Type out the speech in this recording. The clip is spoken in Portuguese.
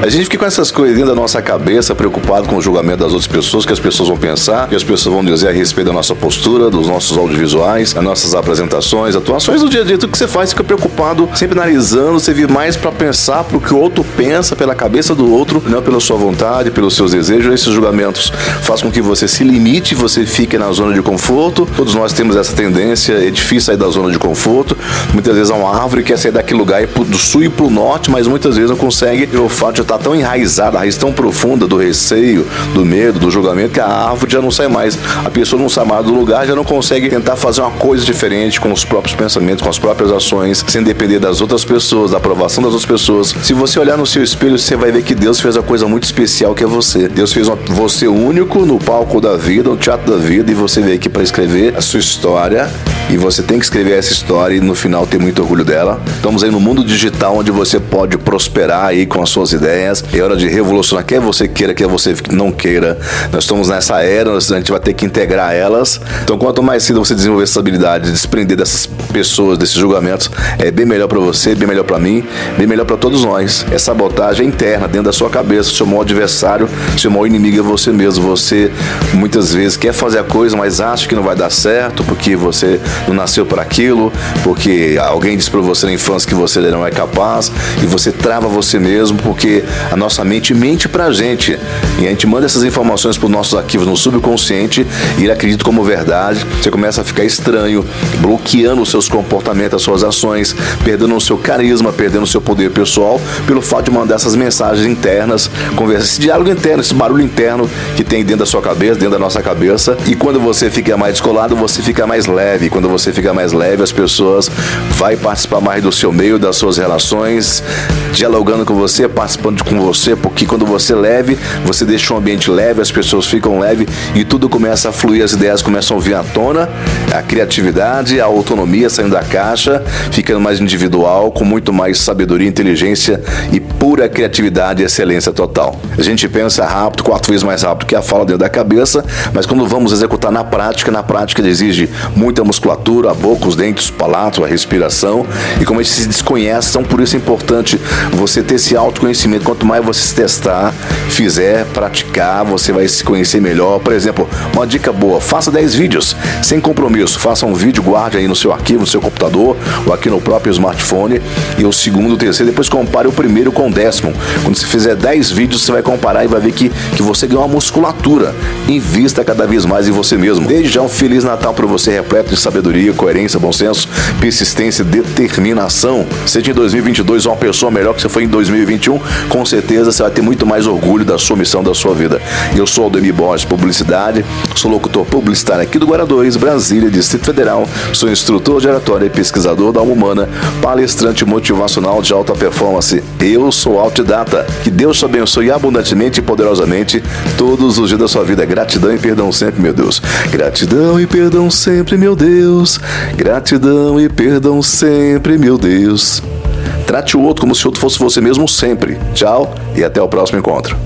A gente fica com essas coisas da nossa cabeça, preocupado com o julgamento das outras pessoas, que as pessoas vão pensar, que as pessoas vão dizer a respeito da nossa postura, dos nossos audiovisuais, das nossas apresentações, atuações do dia a dia, tudo que você faz, fica preocupado, sempre analisando, você vive mais para pensar pro que o outro pensa, pela cabeça do outro, não pela sua vontade, pelos seus desejos. Esses julgamentos fazem com que você se limite, você fique na zona de conforto. Todos nós temos essa tendência, é difícil sair da zona de conforto. Muitas vezes há uma árvore que quer sair daquele lugar do sul e pro norte, mas muitas vezes não consegue, pelo fato estar tão enraizada, a raiz tão profunda do receio, do medo, do julgamento, que a árvore já não sai mais. A pessoa não sai mais do lugar, já não consegue tentar fazer uma coisa diferente com os próprios pensamentos, com as próprias ações, sem depender das outras pessoas, da aprovação das outras pessoas. Se você olhar no seu espelho, você vai ver que Deus fez uma coisa muito especial que é você. Deus fez uma, você único no palco da vida, no teatro da vida, e você veio aqui para escrever a sua história e você tem que escrever essa história e no final ter muito orgulho dela. Estamos aí no mundo digital onde você pode prosperar aí com as suas ideias. É hora de revolucionar, quer você queira, quer você não queira. Nós estamos nessa era, a gente vai ter que integrar elas. Então, quanto mais cedo você desenvolver essa habilidade de desprender dessas pessoas, desses julgamentos, é bem melhor para você, bem melhor para mim, bem melhor para todos nós. É sabotagem interna dentro da sua cabeça. Seu maior adversário, seu maior inimigo é você mesmo. Você muitas vezes quer fazer a coisa, mas acha que não vai dar certo porque você não nasceu para aquilo, porque alguém disse para você na infância que você não é capaz e você trava você mesmo porque a nossa mente mente pra gente e a gente manda essas informações para os nossos arquivos no subconsciente e ele acredita como verdade. Você começa a ficar estranho, bloqueando os seus comportamentos, as suas ações, perdendo o seu carisma, perdendo o seu poder pessoal pelo fato de mandar essas mensagens internas, conversa, esse diálogo interno, esse barulho interno que tem dentro da sua cabeça, dentro da nossa cabeça. E quando você fica mais descolado, você fica mais leve. Quando você fica mais leve, as pessoas vai participar mais do seu meio, das suas relações, dialogando com você, participando com você, porque quando você é leve, você deixa um ambiente leve, as pessoas ficam leve e tudo começa a fluir, as ideias começam a vir à tona, a criatividade, a autonomia saindo da caixa, ficando mais individual, com muito mais sabedoria, inteligência e pura criatividade e excelência total. A gente pensa rápido, quatro vezes mais rápido que a fala dentro da cabeça, mas quando vamos executar na prática, na prática exige muita musculatura, a boca, os dentes, o palato, a respiração. E como gente se desconhece, então por isso é importante você ter esse autoconhecimento. Quanto mais você se testar, fizer, praticar, você vai se conhecer melhor. Por exemplo, uma dica boa: faça 10 vídeos sem compromisso. Faça um vídeo, guarde aí no seu arquivo, no seu computador ou aqui no próprio smartphone. E o segundo, o terceiro, depois compare o primeiro com o décimo. Quando você fizer 10 vídeos, você vai comparar e vai ver que, que você ganhou uma musculatura. Invista cada vez mais em você mesmo. Desde já um Feliz Natal para você, repleto de sabedoria, coerência, bom senso, persistência, determinação. Seja em 2022 uma pessoa melhor que você foi em 2021, com certeza você vai ter muito mais orgulho da sua missão, da sua vida. Eu sou Aldemir Borges, Publicidade, sou locutor publicitário aqui do 2, Brasília, Distrito Federal, sou instrutor de oratória e pesquisador da alma humana, palestrante motivacional de alta performance. Eu sou autodidata. Que Deus te abençoe abundantemente e poderosamente todos os dias da sua vida. Gratidão e perdão sempre, meu Deus. Gratidão e perdão sempre, meu Deus. Gratidão e perdão sempre, meu Deus. Trate o outro como se o outro fosse você mesmo sempre. Tchau e até o próximo encontro.